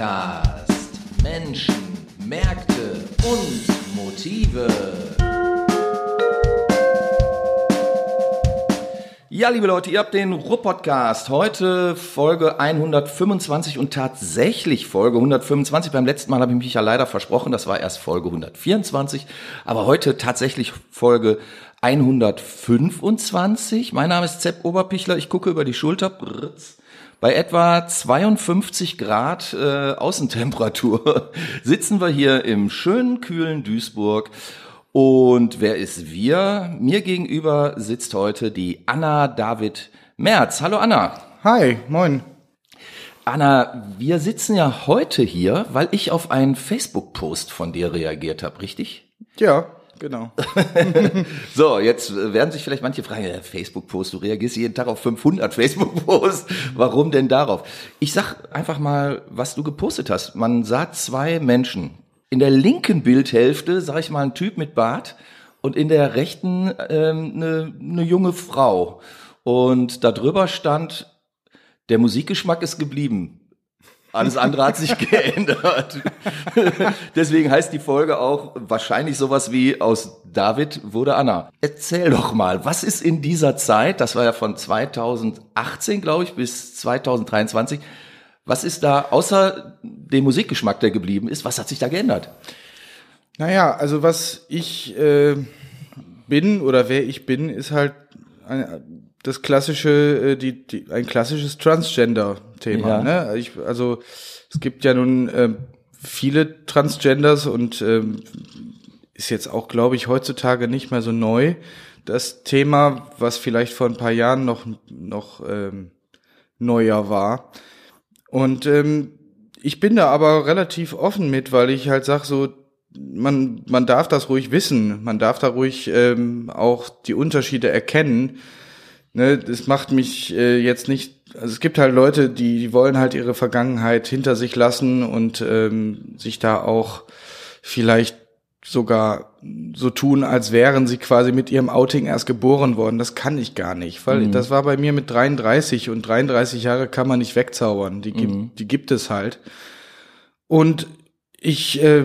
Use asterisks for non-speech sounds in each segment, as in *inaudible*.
Podcast Menschen, Märkte und Motive. Ja, liebe Leute, ihr habt den Ruhr-Podcast. Heute Folge 125 und tatsächlich Folge 125. Beim letzten Mal habe ich mich ja leider versprochen, das war erst Folge 124. Aber heute tatsächlich Folge 125. Mein Name ist Zepp Oberpichler. Ich gucke über die Schulter. Bei etwa 52 Grad äh, Außentemperatur *laughs* sitzen wir hier im schönen, kühlen Duisburg. Und wer ist wir? Mir gegenüber sitzt heute die Anna David Merz. Hallo Anna. Hi, moin. Anna, wir sitzen ja heute hier, weil ich auf einen Facebook-Post von dir reagiert habe, richtig? Ja, genau. *laughs* so, jetzt werden sich vielleicht manche fragen, Facebook-Post, du reagierst jeden Tag auf 500 Facebook-Posts. Warum denn darauf? Ich sag einfach mal, was du gepostet hast. Man sah zwei Menschen. In der linken Bildhälfte, sag ich mal, ein Typ mit Bart und in der rechten ähm, eine, eine junge Frau. Und darüber stand, der Musikgeschmack ist geblieben. Alles andere hat sich *laughs* geändert. Deswegen heißt die Folge auch wahrscheinlich sowas wie aus David wurde Anna. Erzähl doch mal, was ist in dieser Zeit, das war ja von 2018, glaube ich, bis 2023, was ist da außer dem Musikgeschmack, der geblieben ist, was hat sich da geändert? Naja, also was ich äh, bin oder wer ich bin, ist halt ein, das klassische, äh, die, die, ein klassisches Transgender-Thema. Ja. Ne? Ich, also es gibt ja nun äh, viele Transgenders und ähm, ist jetzt auch, glaube ich, heutzutage nicht mehr so neu. Das Thema, was vielleicht vor ein paar Jahren noch, noch ähm, neuer war. Und ähm, ich bin da aber relativ offen mit, weil ich halt sag so, man, man darf das ruhig wissen, man darf da ruhig ähm, auch die Unterschiede erkennen. Ne, das macht mich äh, jetzt nicht, also es gibt halt Leute, die, die wollen halt ihre Vergangenheit hinter sich lassen und ähm, sich da auch vielleicht sogar so tun, als wären sie quasi mit ihrem Outing erst geboren worden. Das kann ich gar nicht, weil Mhm. das war bei mir mit 33 und 33 Jahre kann man nicht wegzaubern. Die gibt, Mhm. die gibt es halt. Und ich, äh,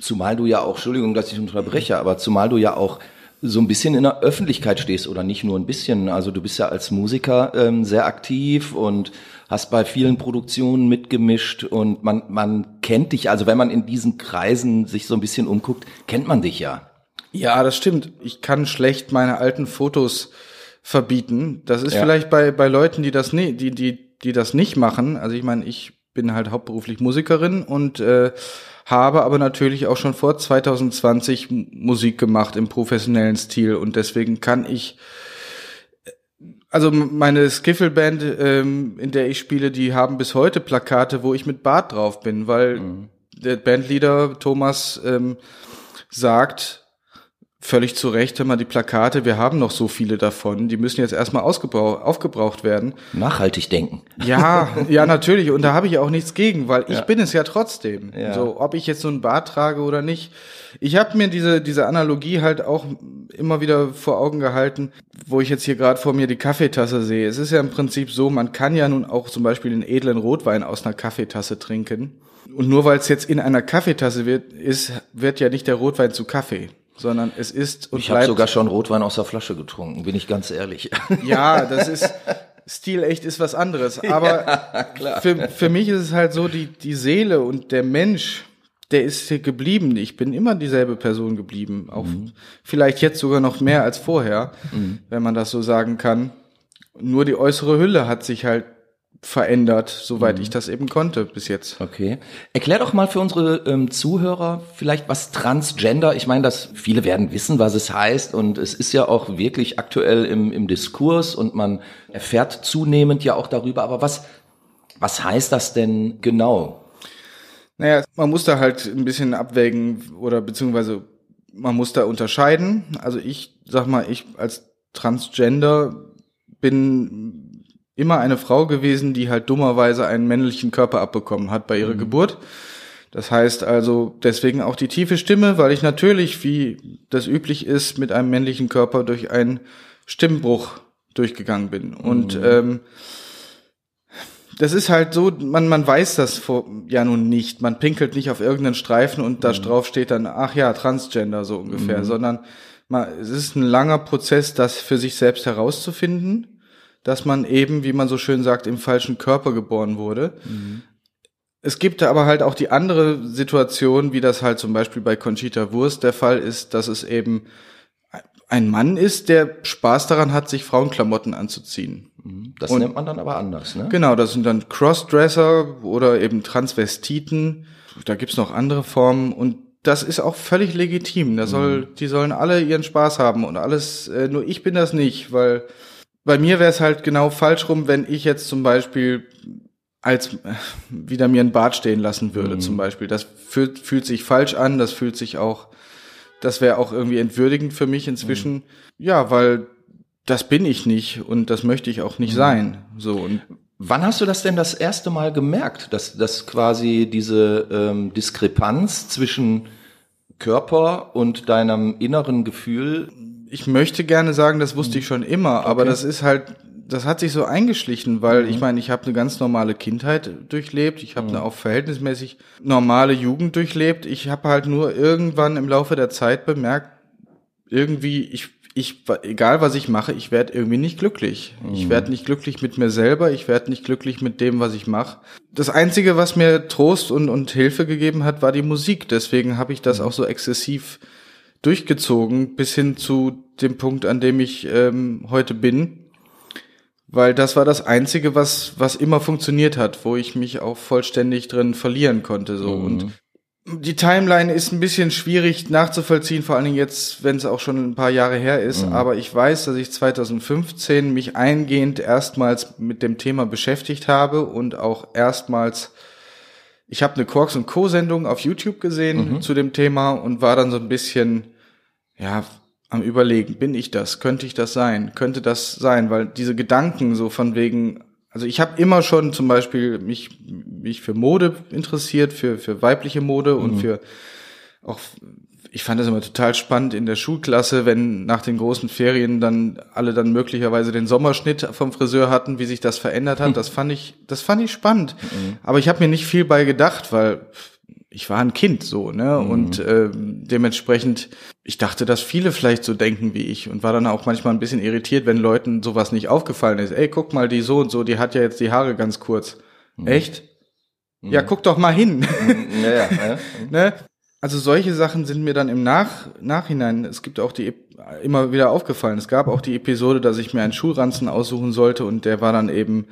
Zumal du ja auch, Entschuldigung, dass ich unterbreche, aber zumal du ja auch so ein bisschen in der Öffentlichkeit stehst oder nicht nur ein bisschen. Also du bist ja als Musiker ähm, sehr aktiv und hast bei vielen Produktionen mitgemischt und man, man kennt dich, also wenn man in diesen Kreisen sich so ein bisschen umguckt, kennt man dich ja. ja, das stimmt. Ich kann schlecht meine alten Fotos verbieten. Das ist Ja. vielleicht bei, bei Leuten, die das, nie, die, die, die das nicht machen. Also ich meine, ich bin halt hauptberuflich Musikerin und äh, habe aber natürlich auch schon vor 2020 M- Musik gemacht im professionellen Stil und deswegen kann ich also m- meine Skiffle-Band, ähm, in der ich spiele, die haben bis heute Plakate, wo ich mit Bart drauf bin, weil der Bandleader Thomas ähm, sagt, völlig zu Recht, hör mal, die Plakate, wir haben noch so viele davon, die müssen jetzt erstmal aufgebraucht werden. Nachhaltig denken. Ja, *laughs* ja, natürlich. Und da habe ich auch nichts gegen, weil ich Ja. bin es ja trotzdem. Ja. So, ob ich jetzt so einen Bart trage oder nicht. Ich habe mir diese, diese Analogie halt auch immer wieder vor Augen gehalten, wo ich jetzt hier gerade vor mir die Kaffeetasse sehe. Es ist ja im Prinzip so, man kann ja nun auch zum Beispiel den edlen Rotwein aus einer Kaffeetasse trinken. Und nur weil es jetzt in einer Kaffeetasse wird, ist, wird ja nicht der Rotwein zu Kaffee, sondern es ist und Ich habe bleibt sogar schon Rotwein aus der Flasche getrunken, bin ich ganz ehrlich. *laughs* ja, das ist stilecht ist was anderes. *laughs* Aber Für, für mich ist es halt so, die, die Seele und der Mensch, der ist hier geblieben. Ich bin immer dieselbe Person geblieben. Auch vielleicht jetzt sogar noch mehr als vorher, wenn man das so sagen kann. Nur die äußere Hülle hat sich halt verändert, soweit ich das eben konnte bis jetzt. Okay. Erklär doch mal für unsere ähm, Zuhörer vielleicht was Transgender. Ich meine, dass viele werden wissen, was es heißt und es ist ja auch wirklich aktuell im, im Diskurs und man erfährt zunehmend ja auch darüber. Aber was was heißt das denn genau? Naja, man muss da halt ein bisschen abwägen oder beziehungsweise man muss da unterscheiden. Also ich sag mal, ich als Transgender bin immer eine Frau gewesen, die halt dummerweise einen männlichen Körper abbekommen hat bei ihrer Geburt. Das heißt also deswegen auch die tiefe Stimme, weil ich natürlich, wie das üblich ist, mit einem männlichen Körper durch einen Stimmbruch durchgegangen bin. Und ähm, das ist halt so, man, man weiß das vor, ja nun nicht. Man pinkelt nicht auf irgendeinen Streifen und da mhm. drauf steht dann, ach ja, Transgender so ungefähr, mhm. sondern man, es ist ein langer Prozess, das für sich selbst herauszufinden, dass man eben, wie man so schön sagt, im falschen Körper geboren wurde. Mhm. Es gibt aber halt auch die andere Situation, wie das halt zum Beispiel bei Conchita Wurst der Fall ist, dass es eben ein Mann ist, der Spaß daran hat, sich Frauenklamotten anzuziehen. Mhm. Das und, nennt man dann aber anders, ne? Genau, das sind dann Crossdresser oder eben Transvestiten. Da gibt's noch andere Formen und das ist auch völlig legitim. Da soll, mhm. die sollen alle ihren Spaß haben und alles, äh, nur ich bin das nicht, weil bei mir wäre es halt genau falsch rum, wenn ich jetzt zum Beispiel als äh, wieder mir ein Bart stehen lassen würde, mhm. zum Beispiel. Das fühlt, fühlt sich falsch an, das fühlt sich auch, das wäre auch irgendwie entwürdigend für mich inzwischen. Mhm. Ja, weil das bin ich nicht und das möchte ich auch nicht mhm. sein. So und Wann hast du das denn das erste Mal gemerkt, dass, dass quasi diese ähm, Diskrepanz zwischen Körper und deinem inneren Gefühl? Ich möchte gerne sagen, das wusste ich schon immer, okay. aber das ist halt, das hat sich so eingeschlichen, weil mhm. ich meine, ich habe eine ganz normale Kindheit durchlebt, ich habe mhm. eine auch verhältnismäßig normale Jugend durchlebt. Ich habe halt nur irgendwann im Laufe der Zeit bemerkt, irgendwie, ich ich, egal was ich mache, ich werde irgendwie nicht glücklich. Mhm. Ich werde nicht glücklich mit mir selber, ich werde nicht glücklich mit dem, was ich mache. Das Einzige, was mir Trost und, und Hilfe gegeben hat, war die Musik. Deswegen habe ich das mhm. auch so exzessiv durchgezogen, bis hin zu dem Punkt, an dem ich ähm, heute bin. Weil das war das Einzige, was, was immer funktioniert hat, wo ich mich auch vollständig drin verlieren konnte. So. Mhm. Und die Timeline ist ein bisschen schwierig nachzuvollziehen, vor allen Dingen jetzt, wenn es auch schon ein paar Jahre her ist. Mhm. Aber ich weiß, dass ich 2015 mich eingehend erstmals mit dem Thema beschäftigt habe und auch erstmals, ich habe eine Quarks und Co. Sendung auf YouTube gesehen mhm. zu dem Thema und war dann so ein bisschen, ja, am überlegen, bin ich das? Könnte ich das sein? Könnte das sein? Weil diese Gedanken so von wegen, also ich habe immer schon zum Beispiel mich, mich für Mode interessiert, für, für weibliche Mode mhm. und für auch, ich fand das immer total spannend in der Schulklasse, wenn nach den großen Ferien dann alle dann möglicherweise den Sommerschnitt vom Friseur hatten, wie sich das verändert hat. Das fand ich, das fand ich spannend. Mhm. Aber ich habe mir nicht viel bei gedacht, weil ich war ein Kind so, ne? Mhm. Und äh, dementsprechend, ich dachte, dass viele vielleicht so denken wie ich und war dann auch manchmal ein bisschen irritiert, wenn Leuten sowas nicht aufgefallen ist. Ey, guck mal, die so und so, die hat ja jetzt die Haare ganz kurz. Mhm. Echt? Mhm. Ja, guck doch mal hin. Mhm. Ja, ja, ja. *laughs* ne? Also solche Sachen sind mir dann im Nach Nachhinein, es gibt auch die immer wieder aufgefallen. Es gab auch die Episode, dass ich mir einen Schulranzen aussuchen sollte und der war dann eben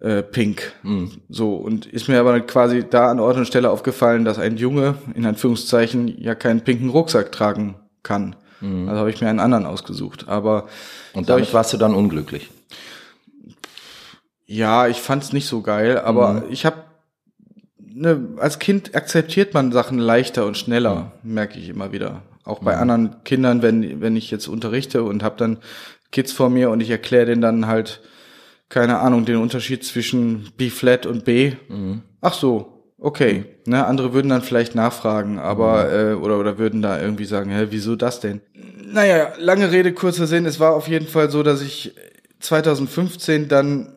äh, pink. Mhm. So, und ist mir aber quasi da an Ort und Stelle aufgefallen, dass ein Junge, in Anführungszeichen, ja keinen pinken Rucksack tragen kann. Mhm. Also habe ich mir einen anderen ausgesucht. Aber Und damit ich, warst du dann unglücklich? Ja, ich fand's nicht so geil, aber mhm. ich habe ne, als Kind akzeptiert man Sachen leichter und schneller, mhm. merke ich immer wieder. Auch bei mhm. anderen Kindern, wenn, wenn ich jetzt unterrichte und habe dann Kids vor mir und ich erkläre denen dann halt, keine Ahnung, den Unterschied zwischen B-Flat und B. Mhm. Ach so, okay. Ne, andere würden dann vielleicht nachfragen, aber mhm. äh, oder oder würden da irgendwie sagen, hä, wieso das denn? Naja, lange Rede, kurzer Sinn. Es war auf jeden Fall so, dass ich 2015 dann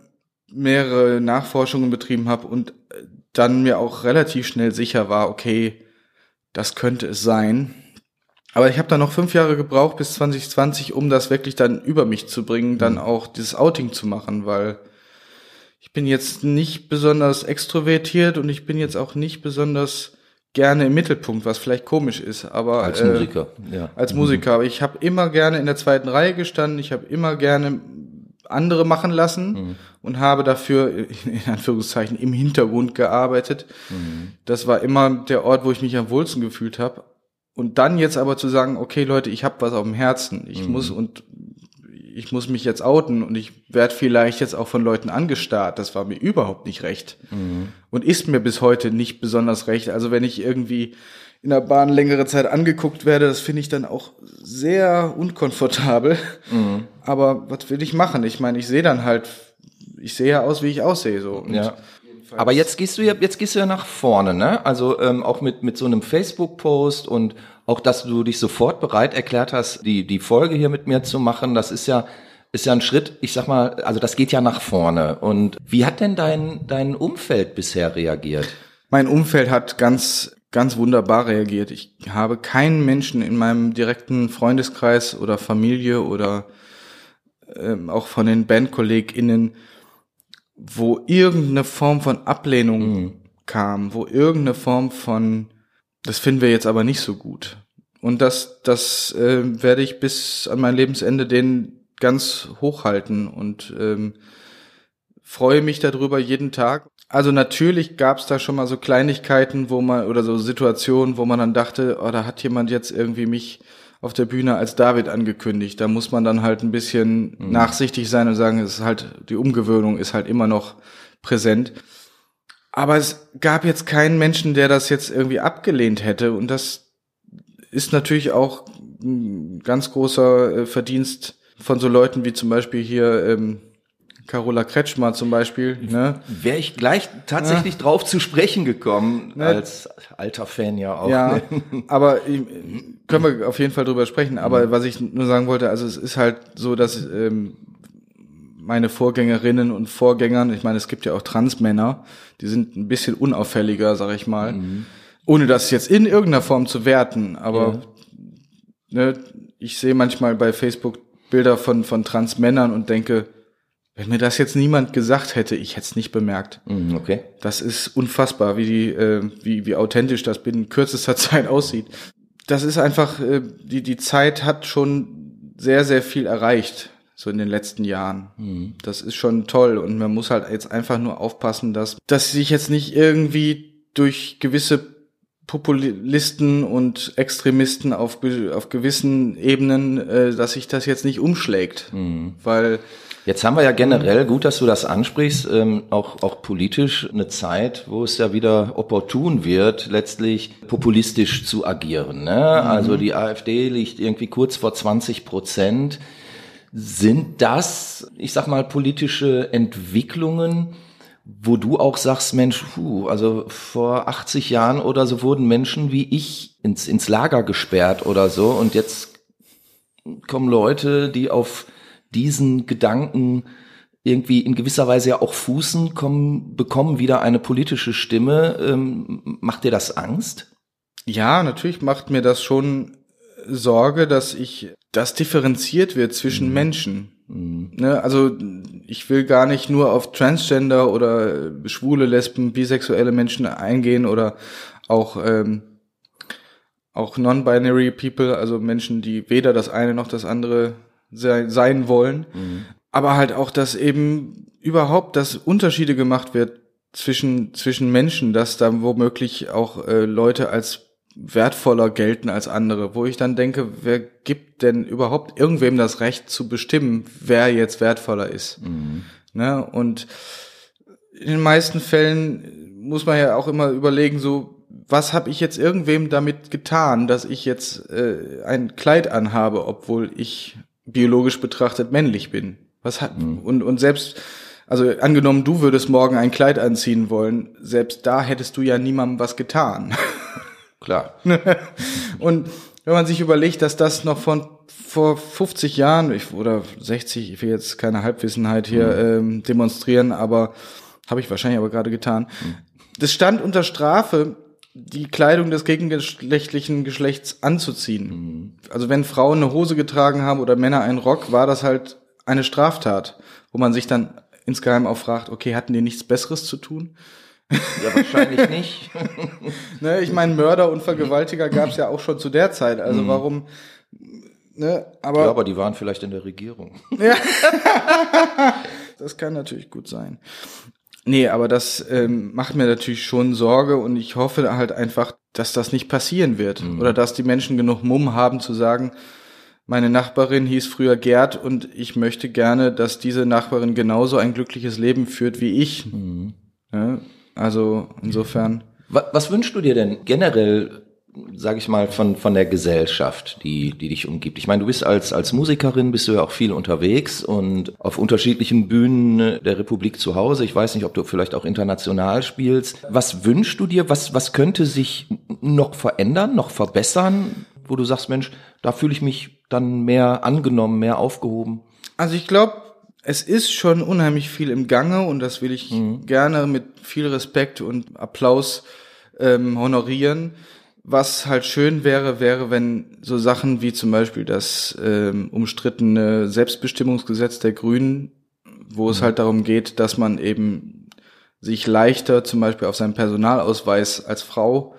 mehrere Nachforschungen betrieben habe und dann mir auch relativ schnell sicher war, okay, das könnte es sein. Aber ich habe dann noch fünf Jahre gebraucht bis 2020, um das wirklich dann über mich zu bringen, dann mhm. auch dieses Outing zu machen, weil ich bin jetzt nicht besonders extrovertiert und ich bin jetzt auch nicht besonders gerne im Mittelpunkt, was vielleicht komisch ist, aber als äh, Musiker, ja. Als Musiker, mhm. aber ich habe immer gerne in der zweiten Reihe gestanden, ich habe immer gerne andere machen lassen mhm. und habe dafür in Anführungszeichen im Hintergrund gearbeitet. Mhm. Das war immer der Ort, wo ich mich am wohlsten gefühlt habe. Und dann jetzt aber zu sagen, okay Leute, ich habe was auf dem Herzen, ich mhm. muss und ich muss mich jetzt outen und ich werde vielleicht jetzt auch von Leuten angestarrt. Das war mir überhaupt nicht recht mhm. und ist mir bis heute nicht besonders recht. Also wenn ich irgendwie in der Bahn längere Zeit angeguckt werde, das finde ich dann auch sehr unkomfortabel. Mhm. Aber was will ich machen? Ich meine, ich sehe dann halt, ich sehe ja aus, wie ich aussehe so. Und ja. Aber jetzt gehst du ja, jetzt gehst du ja nach vorne, ne? Also ähm, auch mit mit so einem Facebook-Post und auch, dass du dich sofort bereit erklärt hast, die die Folge hier mit mir zu machen. Das ist ja ist ja ein Schritt, ich sag mal, also das geht ja nach vorne. Und wie hat denn dein, dein Umfeld bisher reagiert? Mein Umfeld hat ganz, ganz wunderbar reagiert. Ich habe keinen Menschen in meinem direkten Freundeskreis oder Familie oder ähm, auch von den BandkollegInnen, wo irgendeine Form von Ablehnung mhm. kam, wo irgendeine Form von, das finden wir jetzt aber nicht so gut. Und das, das äh, werde ich bis an mein Lebensende den ganz hochhalten und ähm, freue mich darüber jeden Tag. Also natürlich gab es da schon mal so Kleinigkeiten, wo man oder so Situationen, wo man dann dachte, oh, da hat jemand jetzt irgendwie mich auf der Bühne als David angekündigt. Da muss man dann halt ein bisschen mhm. nachsichtig sein und sagen, es ist halt die Umgewöhnung ist halt immer noch präsent. Aber es gab jetzt keinen Menschen, der das jetzt irgendwie abgelehnt hätte und das ist natürlich auch ein ganz großer äh, Verdienst von so Leuten wie zum Beispiel hier ähm, Carola Kretschmer zum Beispiel. Ne? Wäre ich gleich tatsächlich ja. drauf zu sprechen gekommen, ne? als alter Fan ja auch. Ja, ne? aber können wir auf jeden Fall drüber sprechen. Aber mhm. was ich nur sagen wollte, also es ist halt so, dass ähm, meine Vorgängerinnen und Vorgängern, ich meine, es gibt ja auch Transmänner, die sind ein bisschen unauffälliger, sag ich mal. Mhm. Ohne das jetzt in irgendeiner Form zu werten, aber ja. ne, ich sehe manchmal bei Facebook Bilder von, von Transmännern und denke, wenn mir das jetzt niemand gesagt hätte, ich hätte es nicht bemerkt. Mhm, okay. Das ist unfassbar, wie die, äh, wie, wie authentisch das binnen kürzester *laughs* Zeit aussieht. Das ist einfach, äh, die, die Zeit hat schon sehr, sehr viel erreicht, so in den letzten Jahren. Mhm. Das ist schon toll und man muss halt jetzt einfach nur aufpassen, dass, dass sich jetzt nicht irgendwie durch gewisse Populisten und Extremisten auf, auf gewissen Ebenen, äh, dass sich das jetzt nicht umschlägt. Mhm. Weil Jetzt haben wir ja generell, gut, dass du das ansprichst, ähm, auch, auch politisch eine Zeit, wo es ja wieder opportun wird, letztlich populistisch zu agieren. Ne? Mhm. Also die AfD liegt irgendwie kurz vor 20 Prozent. Sind das, ich sag mal, politische Entwicklungen, wo du auch sagst, Mensch, puh, also vor 80 Jahren oder so wurden Menschen wie ich ins, ins Lager gesperrt oder so und jetzt kommen Leute, die auf diesen Gedanken irgendwie in gewisser Weise ja auch fußen, kommen, bekommen wieder eine politische Stimme. Ähm, macht dir das Angst? Ja, natürlich macht mir das schon Sorge, dass ich, das differenziert wird zwischen mhm. Menschen. Mhm. Ne, also ich will gar nicht nur auf Transgender oder schwule, Lesben, bisexuelle Menschen eingehen oder auch ähm, auch non-binary People, also Menschen, die weder das eine noch das andere sei, sein wollen. Mhm. Aber halt auch, dass eben überhaupt, dass Unterschiede gemacht wird zwischen zwischen Menschen, dass da womöglich auch äh, Leute als wertvoller gelten als andere, wo ich dann denke, wer gibt denn überhaupt irgendwem das Recht zu bestimmen, wer jetzt wertvoller ist? Mhm. Ne? Und in den meisten Fällen muss man ja auch immer überlegen, so was habe ich jetzt irgendwem damit getan, dass ich jetzt äh, ein Kleid anhabe, obwohl ich biologisch betrachtet männlich bin? Was hat mhm. und und selbst also angenommen, du würdest morgen ein Kleid anziehen wollen, selbst da hättest du ja niemandem was getan. *laughs* Klar. *laughs* und wenn man sich überlegt, dass das noch von vor 50 Jahren ich, oder 60, ich will jetzt keine Halbwissenheit hier mhm. ähm, demonstrieren, aber habe ich wahrscheinlich aber gerade getan. Mhm. Das stand unter Strafe, die Kleidung des gegengeschlechtlichen Geschlechts anzuziehen. Mhm. Also wenn Frauen eine Hose getragen haben oder Männer einen Rock, war das halt eine Straftat, wo man sich dann insgeheim auch fragt, okay, hatten die nichts Besseres zu tun? Ja, wahrscheinlich nicht. *laughs* ne, ich meine, Mörder und Vergewaltiger gab es ja auch schon zu der Zeit. Also mhm. warum? Ne, aber, ja, aber die waren vielleicht in der Regierung. ja. *laughs* das kann natürlich gut sein. Nee, aber das ähm, macht mir natürlich schon Sorge und ich hoffe halt einfach, dass das nicht passieren wird. Mhm. Oder dass die Menschen genug Mumm haben zu sagen, meine Nachbarin hieß früher Gerd und ich möchte gerne, dass diese Nachbarin genauso ein glückliches Leben führt wie ich. Mhm. Ja, also insofern. Was, was wünschst du dir denn generell, sag ich mal, von, von der Gesellschaft, die, die dich umgibt? Ich meine, du bist als, als Musikerin, bist du ja auch viel unterwegs und auf unterschiedlichen Bühnen der Republik zu Hause. Ich weiß nicht, ob du vielleicht auch international spielst. Was wünschst du dir? Was, was könnte sich noch verändern, noch verbessern, wo du sagst, Mensch, da fühle ich mich dann mehr angenommen, mehr aufgehoben? Also ich glaube, es ist schon unheimlich viel im Gange und das will ich Mhm. gerne mit viel Respekt und Applaus ähm, honorieren. Was halt schön wäre, wäre, wenn so Sachen wie zum Beispiel das ähm, umstrittene Selbstbestimmungsgesetz der Grünen, wo es halt darum geht, dass man eben sich leichter zum Beispiel auf seinem Personalausweis als Frau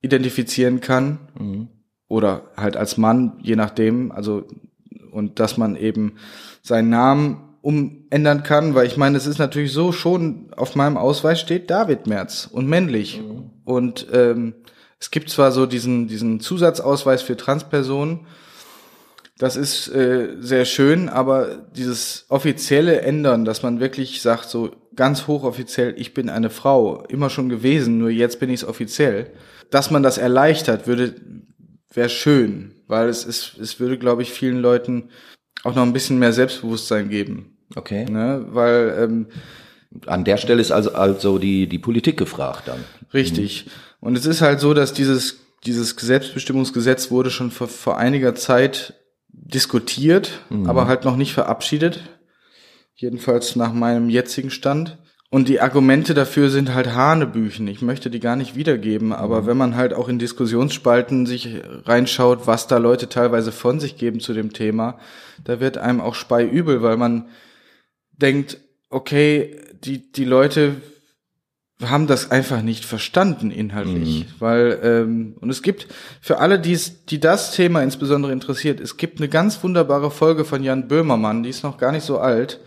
identifizieren kann Mhm. oder halt als Mann, je nachdem, also und dass man eben seinen Namen umändern kann, weil ich meine, es ist natürlich so, schon auf meinem Ausweis steht David Merz und männlich. Und ähm, es gibt zwar so diesen, diesen Zusatzausweis für Transpersonen, das ist äh, sehr schön, aber dieses offizielle Ändern, dass man wirklich sagt, so ganz hochoffiziell, ich bin eine Frau, immer schon gewesen, nur jetzt bin ich es offiziell, dass man das erleichtert, würde wäre schön, weil es ist, es würde, glaube ich, vielen Leuten auch noch ein bisschen mehr Selbstbewusstsein geben. Okay. Ne? Weil ähm, An der Stelle ist also, also die, die Politik gefragt dann. Richtig. Und es ist halt so, dass dieses, dieses Selbstbestimmungsgesetz wurde schon vor, vor einiger Zeit diskutiert, aber halt noch nicht verabschiedet. Jedenfalls nach meinem jetzigen Stand. Und die Argumente dafür sind halt Hanebüchen. Ich möchte die gar nicht wiedergeben, aber wenn man halt auch in Diskussionsspalten sich reinschaut, was da Leute teilweise von sich geben zu dem Thema, da wird einem auch speiübel, weil man denkt, okay, die, die Leute haben das einfach nicht verstanden inhaltlich, weil ähm, und es gibt für alle, die die das Thema insbesondere interessiert, es gibt eine ganz wunderbare Folge von Jan Böhmermann, die ist noch gar nicht so alt,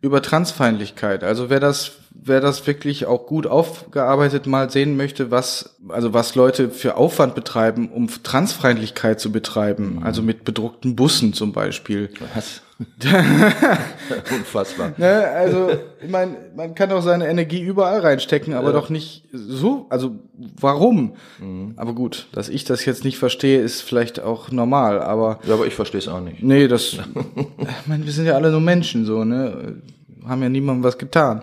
über Transfeindlichkeit. Also wer das, wer das wirklich auch gut aufgearbeitet mal sehen möchte, was also was Leute für Aufwand betreiben, um Transfeindlichkeit zu betreiben, also mit bedruckten Bussen zum Beispiel. Was? *laughs* Unfassbar. Ne, also, ich meine, man kann doch seine Energie überall reinstecken, aber Ja. doch nicht so. Also, warum? Aber gut, dass ich das jetzt nicht verstehe, ist vielleicht auch normal, aber Ja, aber ich verstehe es auch nicht. nee, das, *laughs* ich meine, wir sind ja alle nur Menschen, so, ne? Haben ja niemandem was getan.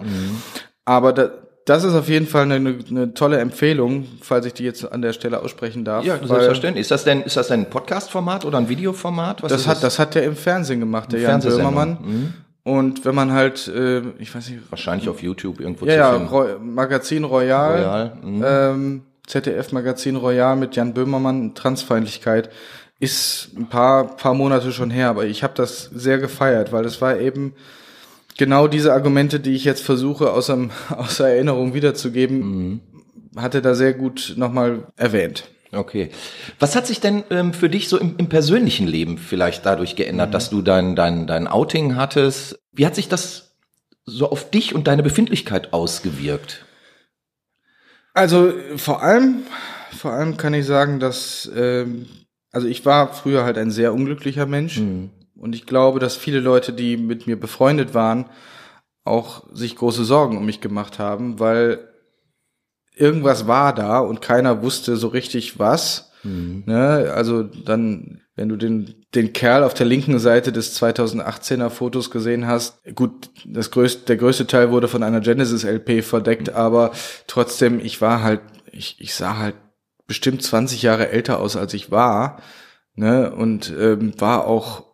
Aber da, das ist auf jeden Fall eine, eine, tolle Empfehlung, falls ich die jetzt an der Stelle aussprechen darf. Ja, selbstverständlich. Ist das denn, ist das denn ein Podcast-Format oder ein Videoformat? Was Das hat, das hat der im Fernsehen gemacht, der Jan. Böhmermann. Mhm. Und wenn man halt, äh, ich weiß nicht, Wahrscheinlich auf YouTube irgendwo Ja, ja, zu finden. Roy Magazin Royal, Royal, mhm. ähm, ZDF Magazin Royal mit Jan Böhmermann, Transfeindlichkeit, ist ein paar, paar Monate schon her, aber ich habe das sehr gefeiert, weil es war eben genau diese Argumente, die ich jetzt versuche aus, dem, *laughs* aus der Erinnerung wiederzugeben, hat er da sehr gut nochmal erwähnt. Okay. Was hat sich denn ähm, für dich so im, im persönlichen Leben vielleicht dadurch geändert, Mhm. dass du dein, dein, dein Outing hattest? Wie hat sich das so auf dich und deine Befindlichkeit ausgewirkt? Also vor allem, vor allem kann ich sagen, dass ähm, also ich war früher halt ein sehr unglücklicher Mensch und ich glaube, dass viele Leute, die mit mir befreundet waren, auch sich große Sorgen um mich gemacht haben, weil irgendwas war da und keiner wusste so richtig was. Ne? Also dann, wenn du den, den Kerl auf der linken Seite des 2018er Fotos gesehen hast, gut, das größte, der größte Teil wurde von einer Genesis LP verdeckt, aber trotzdem, ich war halt, ich, ich sah halt bestimmt 20 Jahre älter aus, als ich war, ne? Und ähm, war auch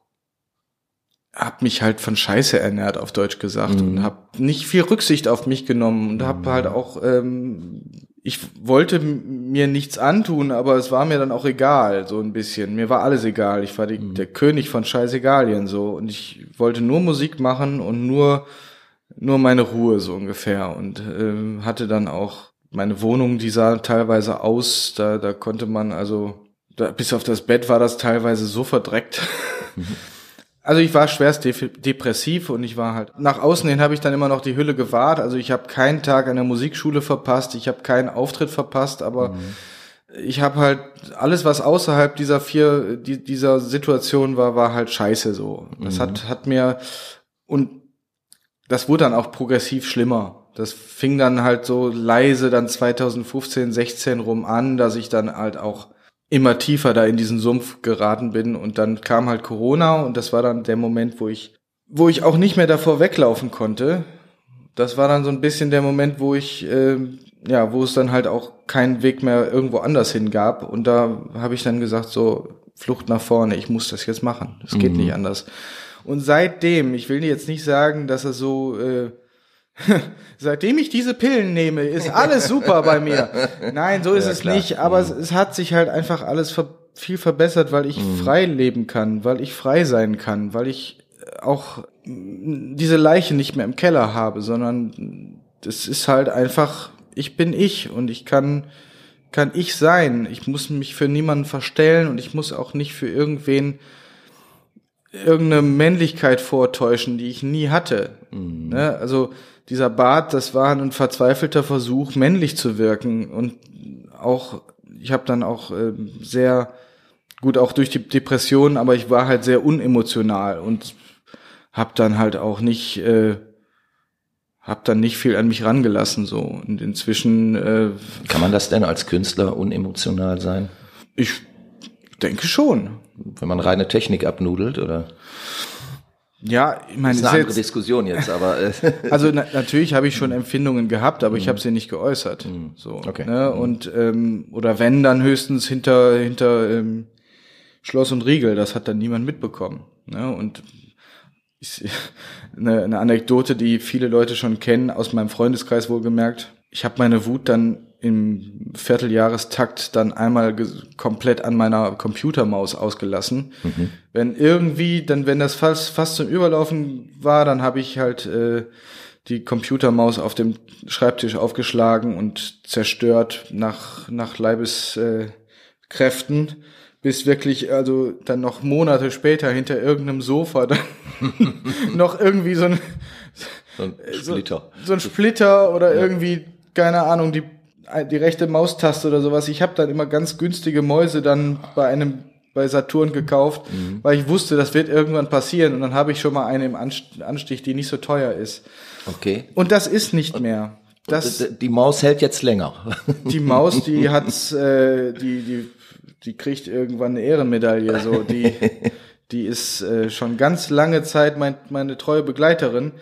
hab mich halt von Scheiße ernährt, auf Deutsch gesagt, und hab nicht viel Rücksicht auf mich genommen und hab halt auch, ähm, ich wollte mir nichts antun, aber es war mir dann auch egal, so ein bisschen. Mir war alles egal. Ich war die, der König von Scheißegalien so und ich wollte nur Musik machen und nur nur meine Ruhe so ungefähr und ähm, hatte dann auch meine Wohnung, die sah teilweise aus, da da konnte man also da, bis auf das Bett war das teilweise so verdreckt. *laughs* Also ich war schwerst def- depressiv und ich war halt nach außen hin habe ich dann immer noch die Hülle gewahrt. Also ich habe keinen Tag an der Musikschule verpasst, ich habe keinen Auftritt verpasst, aber ich habe halt alles, was außerhalb dieser vier die, dieser Situation war, war halt scheiße so. Das hat hat mir und das wurde dann auch progressiv schlimmer. Das fing dann halt so leise dann 2015, 16 rum an, dass ich dann halt auch immer tiefer da in diesen Sumpf geraten bin und dann kam halt Corona und das war dann der Moment, wo ich wo ich auch nicht mehr davor weglaufen konnte. Das war dann so ein bisschen der Moment, wo ich ähm, ja, wo es dann halt auch keinen Weg mehr irgendwo anders hin gab und da habe ich dann gesagt so Flucht nach vorne, ich muss das jetzt machen. Es geht nicht anders. Und seitdem, ich will jetzt nicht sagen, dass er so, äh, *laughs* seitdem ich diese Pillen nehme, ist alles super bei mir. Nein, so ist ja, es klar. nicht, aber mhm. es, hat sich halt einfach alles ver viel verbessert, weil ich mhm. frei leben kann, weil ich frei sein kann, weil ich auch diese Leiche nicht mehr im Keller habe, sondern das ist halt einfach, ich bin ich und ich kann, kann ich sein. Ich muss mich für niemanden verstellen und ich muss auch nicht für irgendwen irgendeine Männlichkeit vortäuschen, die ich nie hatte. Mhm. Ne? Also dieser Bart, das war ein verzweifelter Versuch, männlich zu wirken und auch, ich habe dann auch äh, sehr gut auch durch die Depression, aber ich war halt sehr unemotional und habe dann halt auch nicht äh, hab dann nicht viel an mich rangelassen so und inzwischen äh, kann man das denn als Künstler unemotional sein? Ich denke schon. Wenn man reine Technik abnudelt oder? Ja, ich meine, das ist eine andere jetzt, Diskussion jetzt, aber äh. *laughs* also na, natürlich habe ich schon Empfindungen gehabt, aber mhm. ich habe sie nicht geäußert. Mhm. So, okay. Ne? Mhm. Und ähm, oder wenn dann höchstens hinter hinter ähm, Schloss und Riegel, das hat dann niemand mitbekommen. Ne? Und ich, eine, *laughs* eine Anekdote, die viele Leute schon kennen, aus meinem Freundeskreis wohlgemerkt. Ich habe meine Wut dann im Vierteljahrestakt dann einmal komplett an meiner Computermaus ausgelassen. Mhm. Wenn irgendwie, dann wenn das fast, fast zum Überlaufen war, dann habe ich halt äh, die Computermaus auf dem Schreibtisch aufgeschlagen und zerstört nach, nach Leibeskräften. Äh, bis wirklich, also dann noch Monate später hinter irgendeinem Sofa dann *laughs* noch irgendwie so ein, so ein Splitter. So, so ein Splitter oder ja. irgendwie, keine Ahnung, die, die rechte Maustaste oder sowas. Ich habe dann immer ganz günstige Mäuse dann bei einem bei Saturn gekauft, mhm. weil ich wusste, das wird irgendwann passieren und dann habe ich schon mal eine im Anstich, die nicht so teuer ist. Okay. Und das ist nicht mehr. Das, die Maus hält jetzt länger. *laughs* Die Maus, die *laughs* hat's, äh, die, die die kriegt irgendwann eine Ehrenmedaille. So, die, *laughs* die ist äh, schon ganz lange Zeit mein, meine treue Begleiterin.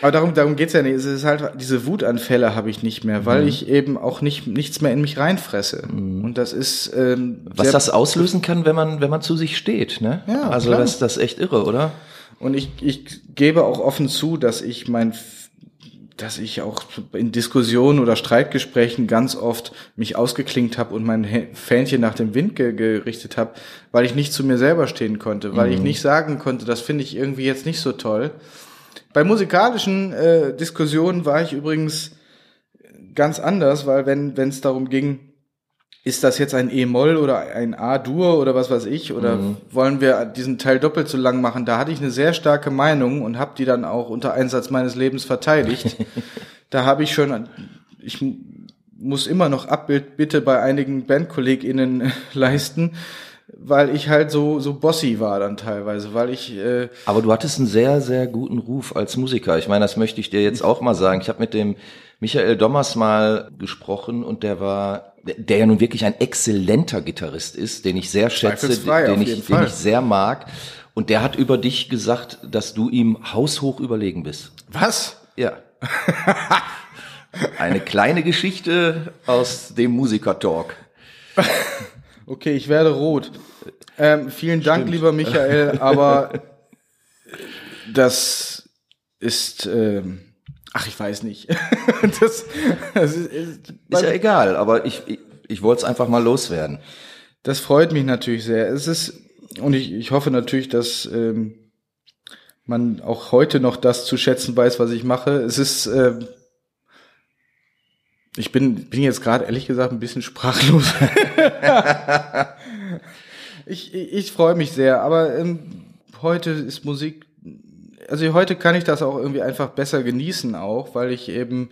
Aber darum, darum geht's ja nicht. Es ist halt, diese Wutanfälle habe ich nicht mehr, weil mhm. ich eben auch nicht, nichts mehr in mich reinfresse. Mhm. Und das ist, ähm, Was das auslösen kann, wenn man, wenn man zu sich steht, ne? Ja, also klar. das, das ist echt irre, oder? Und ich, ich gebe auch offen zu, dass ich mein dass ich auch in Diskussionen oder Streitgesprächen ganz oft mich ausgeklingt habe und mein Fähnchen nach dem Wind ge gerichtet habe, weil ich nicht zu mir selber stehen konnte, weil mhm. ich nicht sagen konnte, das finde ich irgendwie jetzt nicht so toll. Bei musikalischen äh, Diskussionen war ich übrigens ganz anders, weil wenn es darum ging, ist das jetzt ein E-Moll oder ein A-Dur oder was weiß ich oder mhm. wollen wir diesen Teil doppelt so lang machen? Da hatte ich eine sehr starke Meinung und habe die dann auch unter Einsatz meines Lebens verteidigt. *laughs* da habe ich schon, ich muss immer noch Abbild bitte bei einigen BandkollegInnen *laughs* leisten, weil ich halt so so bossy war dann teilweise, weil ich. Äh Aber du hattest einen sehr sehr guten Ruf als Musiker. Ich meine, das möchte ich dir jetzt auch mal sagen. Ich habe mit dem Michael Dommers mal gesprochen und der war der ja nun wirklich ein exzellenter Gitarrist ist, den ich sehr schätze, den ich, den ich sehr mag. Und der hat über dich gesagt, dass du ihm haushoch überlegen bist. Was? Ja. *laughs* Eine kleine Geschichte aus dem Musiker-Talk. *laughs* Okay, ich werde rot. Ähm, vielen Dank, Stimmt. lieber Michael, aber das ist, ähm, Ach, ich weiß nicht. *laughs* das, das ist, ist, ist ja egal, aber ich, ich, ich wollte es einfach mal loswerden. Das freut mich natürlich sehr. Es ist, und ich, ich hoffe natürlich, dass ähm, man auch heute noch das zu schätzen weiß, was ich mache. Es ist, ähm, ich bin, bin jetzt gerade ehrlich gesagt ein bisschen sprachlos. ich, *laughs* ich, ich freue mich sehr, aber ähm, heute ist Musik also heute kann ich das auch irgendwie einfach besser genießen auch, weil ich eben,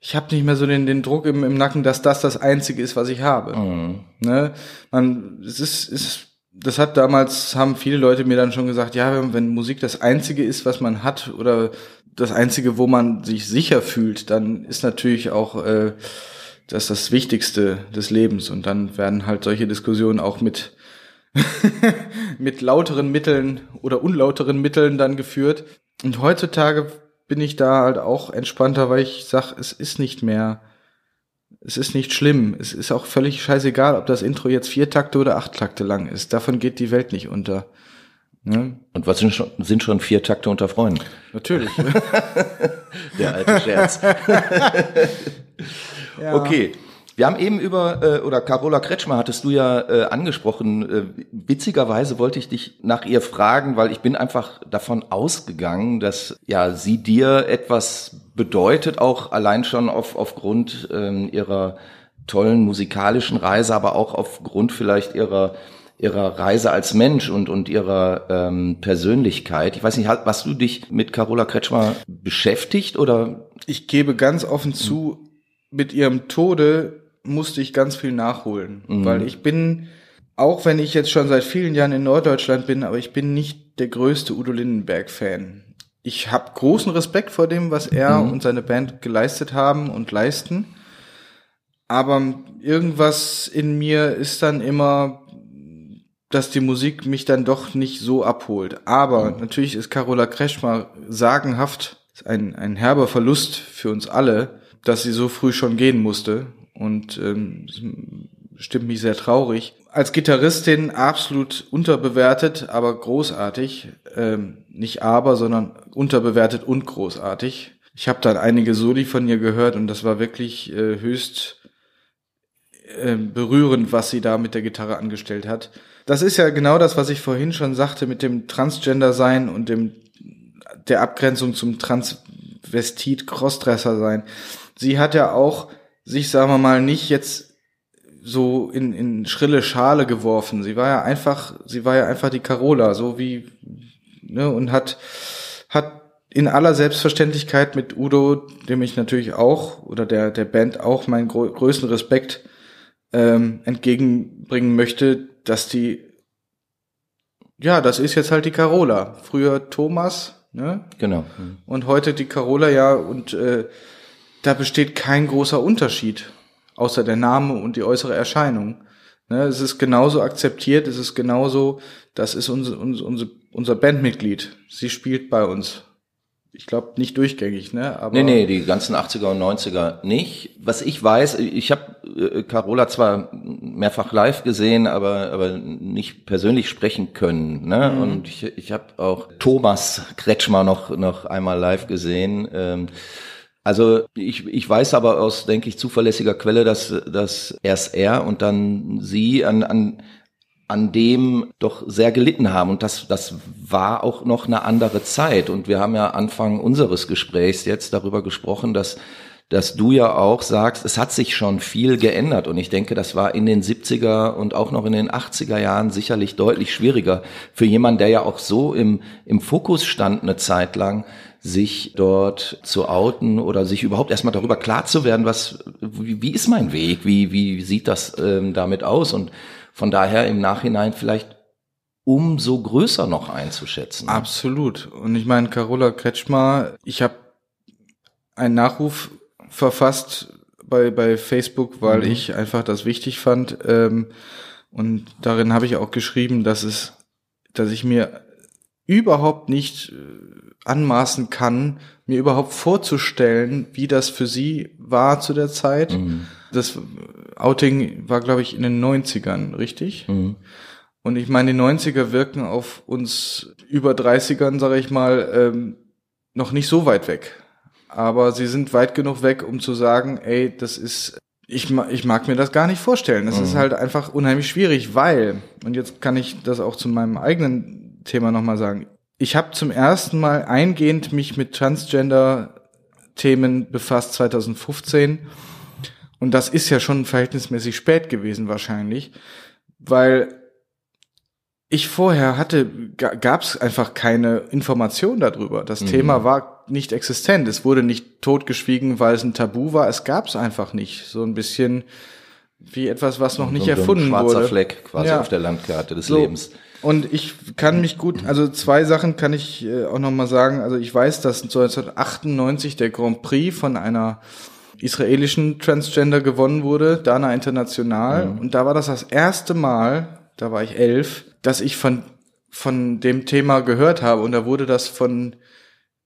ich habe nicht mehr so den, den Druck im, im Nacken, dass das das Einzige ist, was ich habe. Mhm. Ne? Man, es ist, ist, das hat damals, haben viele Leute mir dann schon gesagt, ja, wenn, wenn Musik das Einzige ist, was man hat oder das Einzige, wo man sich sicher fühlt, dann ist natürlich auch äh, das das Wichtigste des Lebens. Und dann werden halt solche Diskussionen auch mit *laughs* mit lauteren Mitteln oder unlauteren Mitteln dann geführt. Und heutzutage bin ich da halt auch entspannter, weil ich sag, es ist nicht mehr, es ist nicht schlimm. Es ist auch völlig scheißegal, ob das Intro jetzt vier Takte oder acht Takte lang ist. Davon geht die Welt nicht unter. Ne? Und was sind schon, sind schon vier Takte unter Freunden? Natürlich. *laughs* Der alte Scherz. *laughs* ja. Okay. Wir haben eben über, äh, oder Carola Kretschmer hattest du ja äh, angesprochen. Äh, witzigerweise wollte ich dich nach ihr fragen, weil ich bin einfach davon ausgegangen, dass ja sie dir etwas bedeutet, auch allein schon auf, aufgrund ähm, ihrer tollen musikalischen Reise, aber auch aufgrund vielleicht ihrer ihrer Reise als Mensch und und ihrer ähm, Persönlichkeit. Ich weiß nicht, hast du dich mit Carola Kretschmer beschäftigt oder? Ich gebe ganz offen zu, mit ihrem Tode musste ich ganz viel nachholen, mhm. weil ich bin auch wenn ich jetzt schon seit vielen Jahren in Norddeutschland bin, aber ich bin nicht der größte Udo Lindenberg Fan. Ich habe großen Respekt vor dem, was er mhm. und seine Band geleistet haben und leisten. Aber irgendwas in mir ist dann immer dass die Musik mich dann doch nicht so abholt. Aber mhm. natürlich ist Carola Kretschmer sagenhaft, ein, ein herber Verlust für uns alle, dass sie so früh schon gehen musste. Und ähm, stimmt mich sehr traurig. Als Gitarristin absolut unterbewertet, aber großartig. Ähm, nicht aber, sondern unterbewertet und großartig. Ich habe dann einige Soli von ihr gehört und das war wirklich äh, höchst äh, berührend, was sie da mit der Gitarre angestellt hat. Das ist ja genau das, was ich vorhin schon sagte mit dem Transgender-Sein und dem der Abgrenzung zum Transvestit-Crossdresser-Sein. Sie hat ja auch sich, sagen wir mal, nicht jetzt so in, in schrille Schale geworfen. Sie war ja einfach, sie war ja einfach die Carola, so wie, ne, und hat, hat in aller Selbstverständlichkeit mit Udo, dem ich natürlich auch, oder der, der Band auch meinen größten Respekt ähm, entgegenbringen möchte, dass die, ja, das ist jetzt halt die Carola. Früher Thomas, ne? Genau. Und heute die Carola, ja, und äh, da besteht kein großer Unterschied, außer der Name und die äußere Erscheinung. Ne? Es ist genauso akzeptiert, es ist genauso, das ist unser, unser, unser Bandmitglied. Sie spielt bei uns ich glaube nicht durchgängig, ne? Aber nee, nee, die ganzen 80er und 90er nicht. Was ich weiß, ich habe äh, Carola zwar mehrfach live gesehen, aber aber nicht persönlich sprechen können, ne? Mhm. Und ich, ich habe auch Thomas Kretschmer noch noch einmal live gesehen. Ähm, also ich, ich weiß aber aus, denke ich, zuverlässiger Quelle, dass, dass erst er und dann sie an, an an dem doch sehr gelitten haben. Und das, das war auch noch eine andere Zeit. Und wir haben ja Anfang unseres Gesprächs jetzt darüber gesprochen, dass dass du ja auch sagst, es hat sich schon viel geändert. Und ich denke, das war in den 70er und auch noch in den 80er Jahren sicherlich deutlich schwieriger für jemanden, der ja auch so im, im Fokus stand eine Zeit lang, sich dort zu outen oder sich überhaupt erstmal darüber klar zu werden, was, wie, wie ist mein Weg, wie, wie sieht das ähm, damit aus? Und von daher im Nachhinein vielleicht umso größer noch einzuschätzen. Absolut. Und ich meine, Carola Kretschmer, ich habe einen Nachruf verfasst bei, bei Facebook, weil mhm. ich einfach das wichtig fand. Ähm, und darin habe ich auch geschrieben, dass es, dass ich mir überhaupt nicht äh, anmaßen kann, mir überhaupt vorzustellen, wie das für sie war zu der Zeit. Mhm. Das Outing war, glaube ich, in den 90ern, richtig? Mhm. Und ich meine, die 90er wirken auf uns über 30ern, sage ich mal, ähm, noch nicht so weit weg. Aber sie sind weit genug weg, um zu sagen, ey, das ist, ich, ich mag mir das gar nicht vorstellen. Das mhm. ist halt einfach unheimlich schwierig, weil, und jetzt kann ich das auch zu meinem eigenen Thema nochmal sagen, ich habe zum ersten Mal eingehend mich mit Transgender-Themen befasst 2015 und das ist ja schon verhältnismäßig spät gewesen wahrscheinlich, weil ich vorher hatte, gab es einfach keine Information darüber. Das mhm. Thema war nicht existent. Es wurde nicht totgeschwiegen, weil es ein Tabu war. Es gab es einfach nicht. So ein bisschen wie etwas, was noch nicht so erfunden ein schwarzer wurde. Fleck quasi ja. auf der Landkarte des so. Lebens. Und ich kann mich gut, also zwei Sachen kann ich äh, auch noch mal sagen. Also ich weiß, dass 1998 der Grand Prix von einer israelischen Transgender gewonnen wurde, Dana International. Mhm. Und da war das das erste Mal, da war ich elf, dass ich von, von dem Thema gehört habe. Und da wurde das von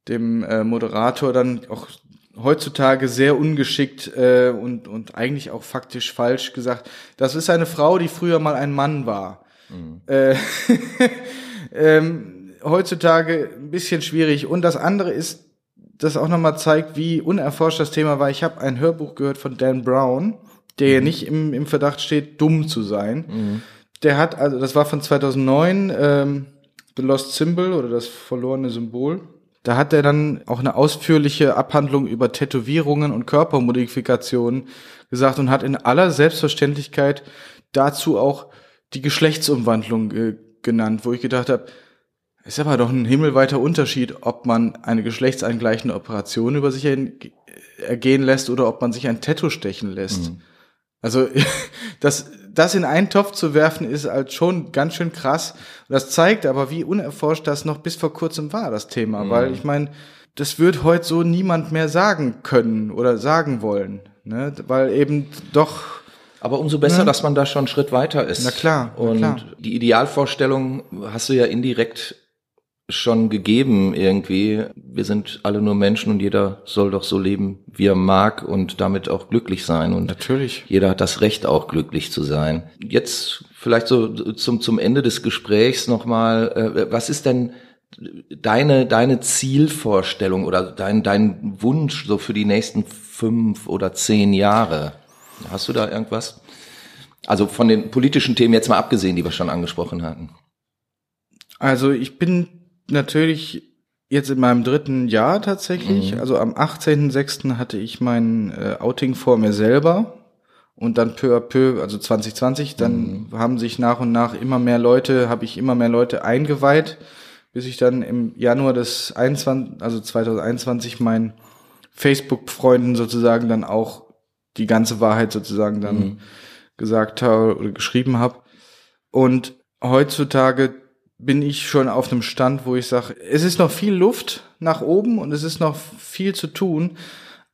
dem äh, Moderator dann auch heutzutage sehr ungeschickt äh, und, und eigentlich auch faktisch falsch gesagt. Das ist eine Frau, die früher mal ein Mann war. Mhm. Äh, *laughs* ähm, heutzutage ein bisschen schwierig. Und das andere ist, das auch nochmal zeigt, wie unerforscht das Thema war. Ich habe ein Hörbuch gehört von Dan Brown, der mhm. nicht im, im Verdacht steht, dumm zu sein. Mhm. Der hat, also das war von 2009, ähm, The Lost Symbol oder das verlorene Symbol. Da hat er dann auch eine ausführliche Abhandlung über Tätowierungen und Körpermodifikationen gesagt und hat in aller Selbstverständlichkeit dazu auch die Geschlechtsumwandlung äh, genannt, wo ich gedacht habe, ist aber doch ein himmelweiter Unterschied, ob man eine geschlechtsangleichende Operation über sich ergehen lässt oder ob man sich ein Tattoo stechen lässt. Mhm. Also *laughs* das, das in einen Topf zu werfen, ist halt schon ganz schön krass. Das zeigt aber, wie unerforscht das noch bis vor kurzem war, das Thema. Mhm. Weil ich meine, das wird heute so niemand mehr sagen können oder sagen wollen. Ne? Weil eben doch aber umso besser, ne? dass man da schon einen Schritt weiter ist. Na klar. Na und klar. die Idealvorstellung hast du ja indirekt schon gegeben irgendwie. Wir sind alle nur Menschen und jeder soll doch so leben, wie er mag und damit auch glücklich sein. Und natürlich. Jeder hat das Recht, auch glücklich zu sein. Jetzt vielleicht so zum, zum Ende des Gesprächs nochmal, äh, was ist denn deine, deine Zielvorstellung oder dein, dein Wunsch so für die nächsten fünf oder zehn Jahre? Hast du da irgendwas? Also von den politischen Themen jetzt mal abgesehen, die wir schon angesprochen hatten. Also ich bin natürlich jetzt in meinem dritten Jahr tatsächlich. Mhm. Also am 18.06. hatte ich mein äh, Outing vor mir selber. Und dann peu à peu, also 2020, dann mhm. haben sich nach und nach immer mehr Leute, habe ich immer mehr Leute eingeweiht, bis ich dann im Januar des 21, also 2021 meinen Facebook-Freunden sozusagen dann auch die ganze Wahrheit sozusagen dann mhm. gesagt habe oder geschrieben habe. Und heutzutage bin ich schon auf einem Stand, wo ich sage, es ist noch viel Luft nach oben und es ist noch viel zu tun,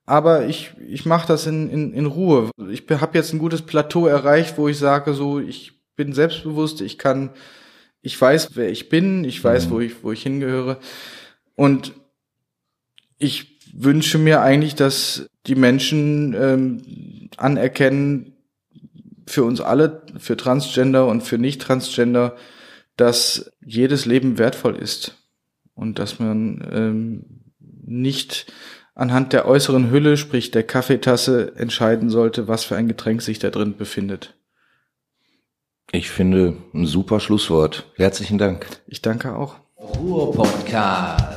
aber ich, ich mache das in, in, in Ruhe. Ich habe jetzt ein gutes Plateau erreicht, wo ich sage, so, ich bin selbstbewusst, ich kann, ich weiß, wer ich bin, ich weiß, mhm. wo ich, wo ich hingehöre. Und ich wünsche mir eigentlich, dass die Menschen ähm, anerkennen, für uns alle, für Transgender und für Nicht-Transgender, dass jedes Leben wertvoll ist und dass man ähm, nicht anhand der äußeren Hülle, sprich der Kaffeetasse, entscheiden sollte, was für ein Getränk sich da drin befindet. Ich finde ein super Schlusswort. Herzlichen Dank. Ich danke auch. Ruhr Podcast.